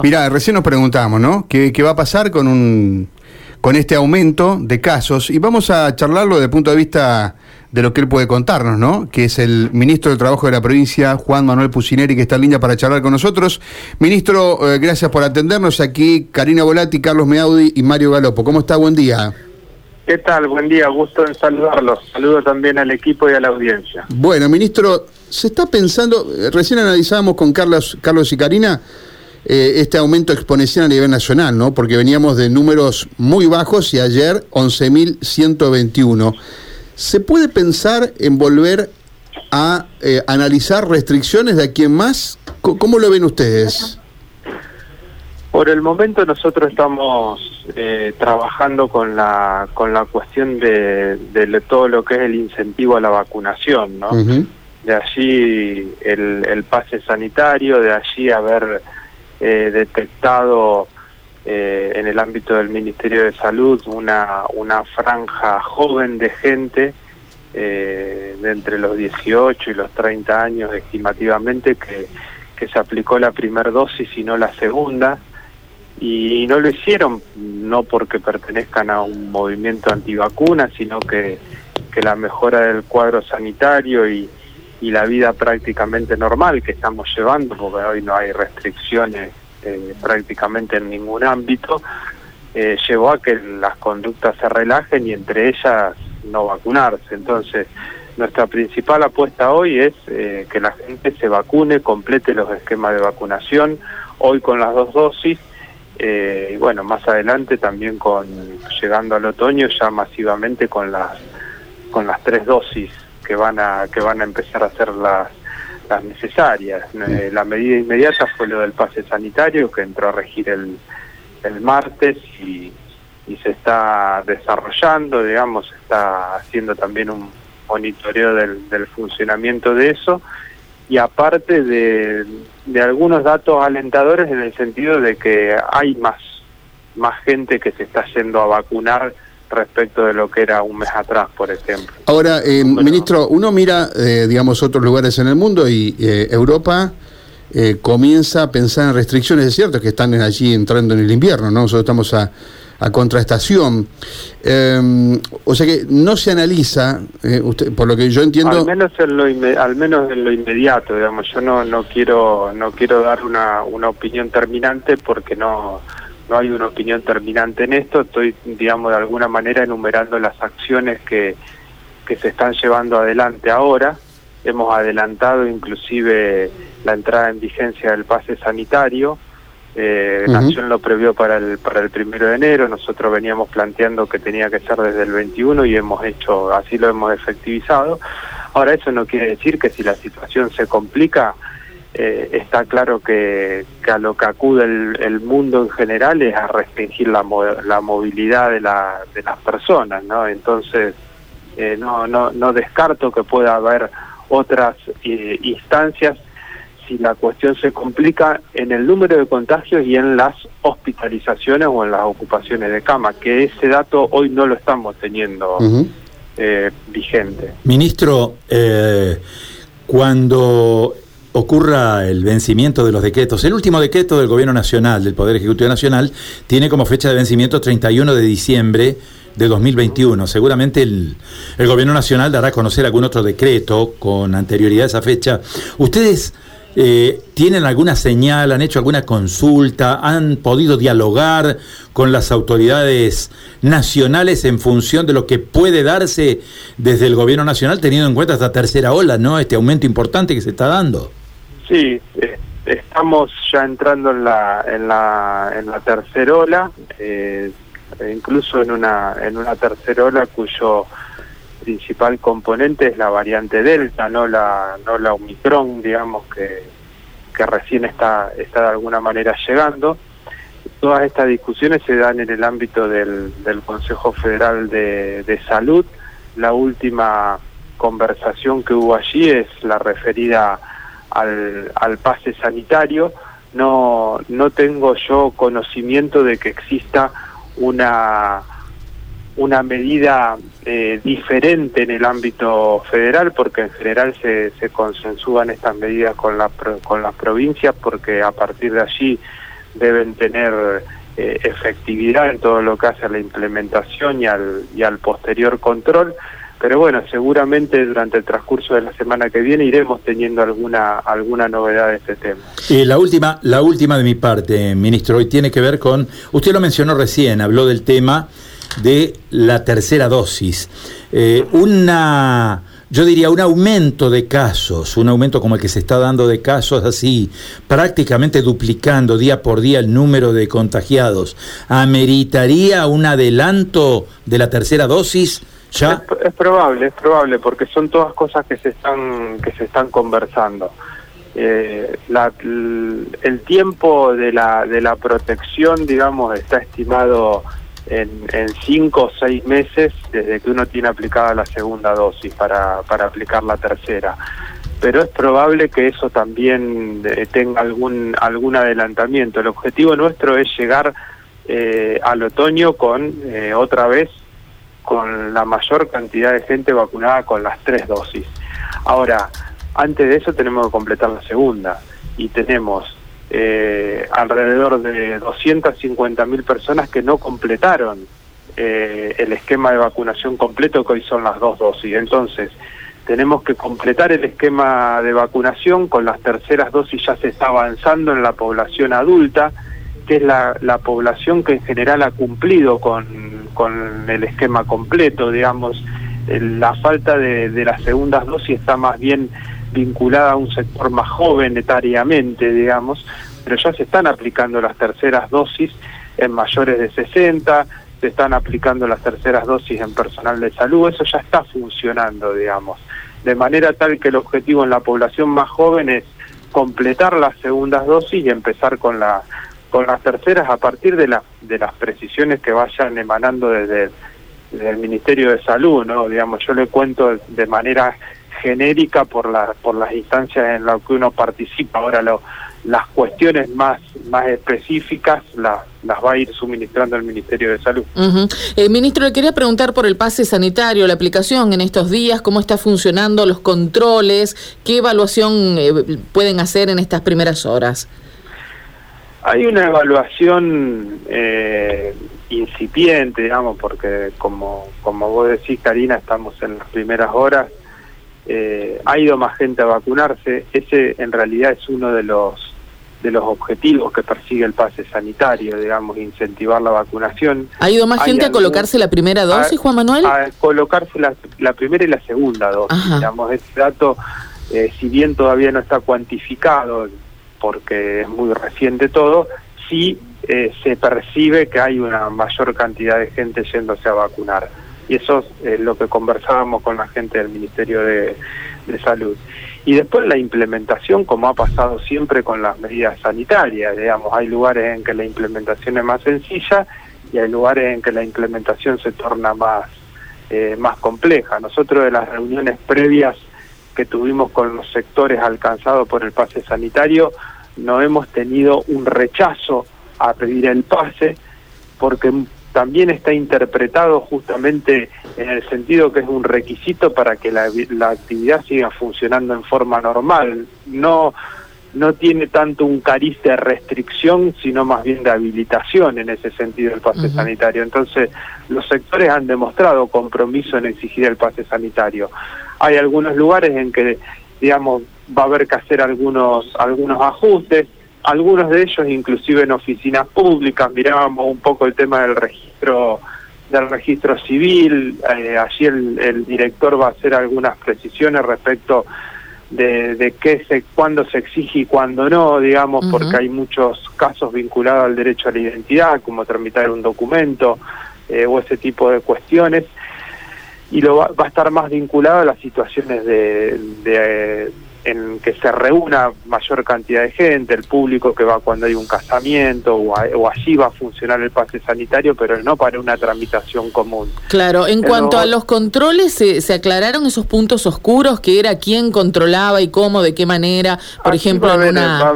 Mira, recién nos preguntamos, ¿no? ¿Qué, va a pasar con un con este aumento de casos? Y vamos a charlarlo desde el punto de vista de lo que él puede contarnos, ¿no? Que es el ministro del Trabajo de la provincia, Juan Manuel Pucineri, que está en línea para charlar con nosotros. Ministro, eh, gracias por atendernos. Aquí Karina Volati, Carlos Meaudi y Mario Galopo. ¿Cómo está? Buen día. ¿Qué tal? Buen día, gusto en saludarlos. Saludo también al equipo y a la audiencia. Bueno, ministro, se está pensando, eh, recién analizábamos con Carlos, Carlos y Karina, eh, este aumento exponencial a nivel nacional, ¿no? Porque veníamos de números muy bajos y ayer 11.121. ¿Se puede pensar en volver a eh, analizar restricciones de aquí en más? ¿Cómo lo ven ustedes? Por el momento nosotros estamos eh, trabajando con la con la cuestión de, de, todo lo que es el incentivo a la vacunación, ¿no? De allí el, el pase sanitario, de allí haber eh, detectado eh, en el ámbito del Ministerio de Salud una, una franja joven de gente eh, de entre los 18 y los 30 años estimativamente que, que se aplicó la primera dosis y no la segunda. Y no lo hicieron no porque pertenezcan a un movimiento antivacuna, sino que, que la mejora del cuadro sanitario y, y la vida prácticamente normal que estamos llevando, porque hoy no hay restricciones eh, prácticamente en ningún ámbito, eh, llevó a que las conductas se relajen y entre ellas no vacunarse. Entonces, nuestra principal apuesta hoy es eh, que la gente se vacune, complete los esquemas de vacunación, hoy con las dos dosis, y bueno, más adelante también con llegando al otoño ya masivamente con las con las tres dosis que van a que van a empezar a hacer las las necesarias. Eh, la medida inmediata fue lo del pase sanitario que entró a regir el, el martes y, y se está desarrollando, digamos, está haciendo también un monitoreo del, del funcionamiento de eso y aparte de, de algunos datos alentadores en el sentido de que hay más más gente que se está yendo a vacunar respecto de lo que era un mes atrás, por ejemplo. Ahora, eh, ministro, uno mira, eh, digamos, otros lugares en el mundo y eh, Europa comienza a pensar en restricciones, es cierto que están allí entrando en el invierno, ¿no? Nosotros estamos a, a contraestación. o sea que no se analiza, usted, por lo que yo entiendo... Al menos en lo, al menos en lo inmediato, digamos, yo no, no, quiero, no quiero dar una, una opinión terminante porque no no hay una opinión terminante en esto, estoy, digamos, de alguna manera enumerando las acciones que, que se están llevando adelante ahora. Hemos adelantado inclusive la entrada en vigencia del pase sanitario. Eh, Nación lo previó para el, para el primero de enero, nosotros veníamos planteando que tenía que ser desde el 21 y hemos hecho, así lo hemos efectivizado. Ahora eso no quiere decir que si la situación se complica, eh, está claro que, a lo que acude el, mundo en general es a restringir la, la movilidad de, la, de las personas, ¿no? Entonces, eh, no, no, no descarto que pueda haber otras eh, instancias si la cuestión se complica en el número de contagios y en las hospitalizaciones o en las ocupaciones de cama, que ese dato hoy no lo estamos teniendo vigente. Ministro, cuando ocurra el vencimiento de los decretos. El último decreto del Gobierno Nacional, del Poder Ejecutivo Nacional, tiene como fecha de vencimiento 31 de diciembre de 2021. Seguramente el, Gobierno Nacional dará a conocer algún otro decreto con anterioridad a esa fecha. ¿Ustedes eh, tienen alguna señal, han hecho alguna consulta, han podido dialogar con las autoridades nacionales en función de lo que puede darse desde el Gobierno Nacional, teniendo en cuenta esta tercera ola, ¿no? Este aumento importante que se está dando. Sí, eh, estamos ya entrando en la, en la, en la tercera ola, eh, incluso en una, en una tercera ola cuyo principal componente es la variante Delta, no la, no la Omicron, digamos, que, que recién está, está de alguna manera llegando. Todas estas discusiones se dan en el ámbito del, del Consejo Federal de, de Salud. La última conversación que hubo allí es la referida al, al pase sanitario. No, no tengo yo conocimiento de que exista una, una medida eh, diferente en el ámbito federal, porque en general se, se consensúan estas medidas con, la, con las provincias, porque a partir de allí deben tener eh, efectividad en todo lo que hace a la implementación y al, y al posterior control. Pero bueno, seguramente durante el transcurso de la semana que viene iremos teniendo alguna alguna novedad de este tema. Y la última, la última de mi parte, ministro, hoy tiene que ver con, usted lo mencionó recién, habló del tema de la tercera dosis. Eh, una yo diría, un aumento de casos, un aumento como el que se está dando de casos así, prácticamente duplicando día por día el número de contagiados, ¿ameritaría un adelanto de la tercera dosis? Es, probable, es probable, porque son todas cosas que se están, que se están conversando. Eh, el tiempo de la, de la protección, digamos, está estimado en, en cinco o seis meses desde que uno tiene aplicada la segunda dosis para, para aplicar la tercera. Pero es probable que eso también eh, tenga algún, algún adelantamiento. El objetivo nuestro es llegar eh, al otoño con eh, otra vez con la mayor cantidad de gente vacunada con las tres dosis. Ahora, antes de eso tenemos que completar la segunda y tenemos eh, alrededor de 250 mil personas que no completaron eh, el esquema de vacunación completo que hoy son las dos dosis. Entonces, tenemos que completar el esquema de vacunación, con las terceras dosis ya se está avanzando en la población adulta, que es la, la población que en general ha cumplido con, con el esquema completo, digamos, la falta de, de las segundas dosis está más bien vinculada a un sector más joven etariamente, digamos, pero ya se están aplicando las terceras dosis en mayores de 60, se están aplicando las terceras dosis en personal de salud, eso ya está funcionando, digamos, de manera tal que el objetivo en la población más joven es completar las segundas dosis y empezar con la con las terceras a partir de la, de las precisiones que vayan emanando desde, el Ministerio de Salud, ¿no? Digamos, yo le cuento de manera genérica por, la, por las instancias en las que uno participa. Ahora lo, las cuestiones más, más específicas las, las va a ir suministrando el Ministerio de Salud. Eh, ministro, le quería preguntar por el pase sanitario, la aplicación en estos días, cómo está funcionando, los controles, qué evaluación eh, pueden hacer en estas primeras horas. Hay una evaluación eh, incipiente, digamos, porque como, como vos decís, Karina, estamos en las primeras horas eh, ha ido más gente a vacunarse. Ese en realidad es uno de los de los objetivos que persigue el pase sanitario, digamos, incentivar la vacunación. ¿Ha ido más gente a colocarse la primera dosis, Juan Manuel? A colocarse la, primera y la segunda dosis. Digamos, ese dato, eh, si bien todavía no está cuantificado, porque es muy reciente todo, sí eh, se percibe que hay una mayor cantidad de gente yéndose a vacunar y eso es lo que conversábamos con la gente del Ministerio de, Salud. Y después la implementación, como ha pasado siempre con las medidas sanitarias, digamos, hay lugares en que la implementación es más sencilla y hay lugares en que la implementación se torna más, eh, más compleja. Nosotros de las reuniones previas que tuvimos con los sectores alcanzados por el pase sanitario, no hemos tenido un rechazo a pedir el pase, porque también está interpretado justamente en el sentido que es un requisito para que la, actividad siga funcionando en forma normal. No, no tiene tanto un cariz de restricción, sino más bien de habilitación en ese sentido el pase sanitario. Entonces, los sectores han demostrado compromiso en exigir el pase sanitario. Hay algunos lugares en que, digamos, va a haber que hacer algunos, algunos ajustes, algunos de ellos inclusive en oficinas públicas, mirábamos un poco el tema del registro del registro civil, eh, allí el, director va a hacer algunas precisiones respecto de, de qué se, cuándo se exige y cuándo no, digamos, porque hay muchos casos vinculados al derecho a la identidad, como tramitar un documento eh, o ese tipo de cuestiones, y lo va, va, a estar más vinculado a las situaciones de, de en que se reúna mayor cantidad de gente, el público que va cuando hay un casamiento o, allí va a funcionar el pase sanitario, pero no para una tramitación común. Claro, en cuanto a los controles, ¿se, aclararon esos puntos oscuros? que era quién controlaba y cómo, de qué manera? Por ejemplo, en una...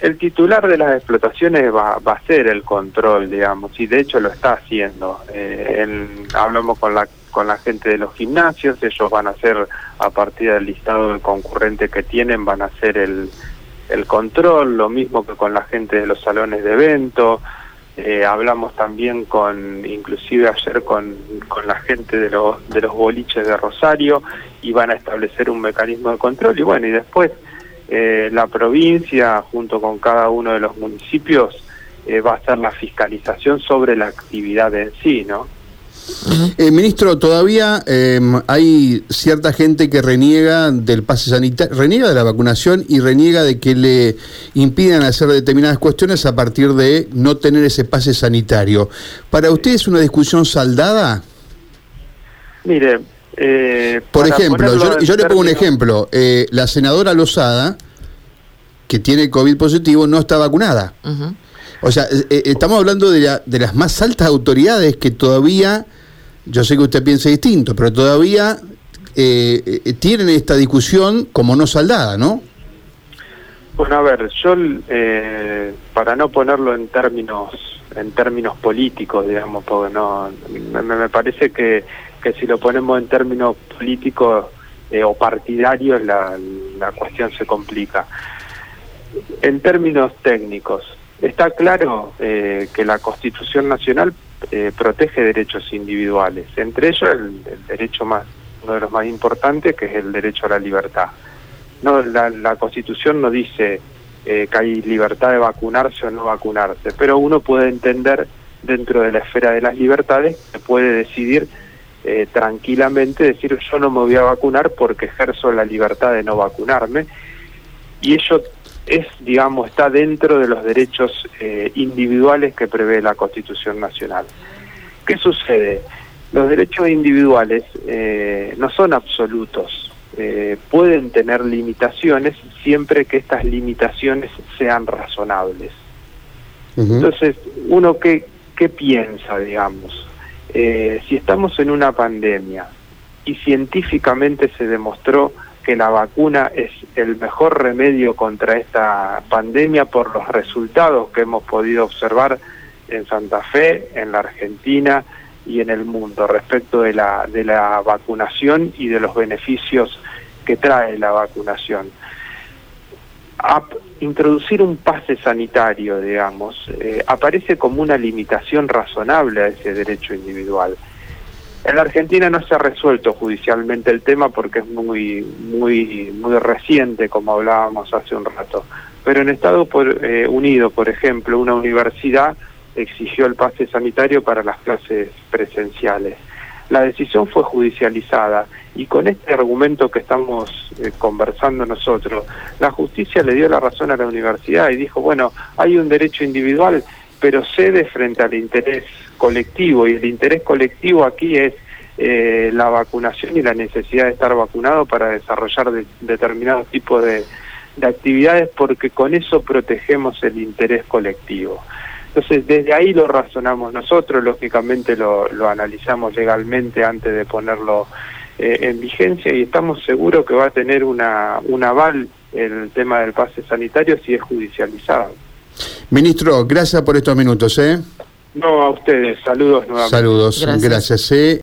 El titular de las explotaciones va, va, a ser el control, digamos, y de hecho lo está haciendo. Eh, hablamos con la con la gente de los gimnasios, ellos van a hacer, a partir del listado de concurrente que tienen, van a hacer el, el control, lo mismo que con la gente de los salones de evento. Eh, hablamos también con, inclusive ayer con, con la gente de los, de los boliches de Rosario y van a establecer un mecanismo de control y bueno, y después eh, la provincia junto con cada uno de los municipios eh, va a hacer la fiscalización sobre la actividad en sí, ¿no? Eh, ministro, todavía em, hay cierta gente que reniega del pase sanitario, reniega de la vacunación y reniega de que le impidan hacer determinadas cuestiones a partir de no tener ese pase sanitario. ¿Para usted es una discusión saldada? Mire, eh, por ejemplo, yo, le pongo un ejemplo. Eh, la senadora Lozada, que tiene COVID positivo, no está vacunada. O sea, eh, eh, estamos hablando de, de las más altas autoridades que todavía, yo sé que usted piensa distinto, pero todavía eh, tienen esta discusión como no saldada, ¿no? Bueno, a ver, yo para no ponerlo en términos en términos políticos, digamos, porque no me, parece que, que si lo ponemos en términos políticos o partidarios la, la cuestión se complica. En términos técnicos, Está claro eh, que la Constitución Nacional eh, protege derechos individuales, entre ellos el, derecho más, uno de los más importantes, que es el derecho a la libertad. No, la, Constitución no dice eh, que hay libertad de vacunarse o no vacunarse, pero uno puede entender dentro de la esfera de las libertades que puede decidir tranquilamente decir yo no me voy a vacunar porque ejerzo la libertad de no vacunarme y ello es, digamos, está dentro de los derechos eh, individuales que prevé la Constitución Nacional. ¿Qué sucede? Los derechos individuales eh, no son absolutos, eh, pueden tener limitaciones siempre que estas limitaciones sean razonables. Entonces, uno qué, qué piensa, digamos, si estamos en una pandemia y científicamente se demostró que la vacuna es el mejor remedio contra esta pandemia por los resultados que hemos podido observar en Santa Fe, en la Argentina y en el mundo respecto de la, de la vacunación y de los beneficios que trae la vacunación. introducir un pase sanitario, digamos, eh, aparece como una limitación razonable a ese derecho individual. En la Argentina no se ha resuelto judicialmente el tema porque es muy muy muy reciente, como hablábamos hace un rato. Pero en Estados eh, Unidos, por ejemplo, una universidad exigió el pase sanitario para las clases presenciales. La decisión fue judicializada y con este argumento que estamos eh, conversando nosotros, la justicia le dio la razón a la universidad y dijo, bueno, hay un derecho individual, pero cede frente al interés colectivo y el interés colectivo aquí es eh, la vacunación y la necesidad de estar vacunado para desarrollar determinados tipos de, actividades porque con eso protegemos el interés colectivo. Entonces, desde ahí lo razonamos nosotros, lógicamente lo, analizamos legalmente antes de ponerlo eh, en vigencia y estamos seguros que va a tener una, un aval el tema del pase sanitario si es judicializado. Ministro, gracias por estos minutos. ¿eh? No, a ustedes. Saludos nuevamente. Saludos. Gracias. gracias ¿eh?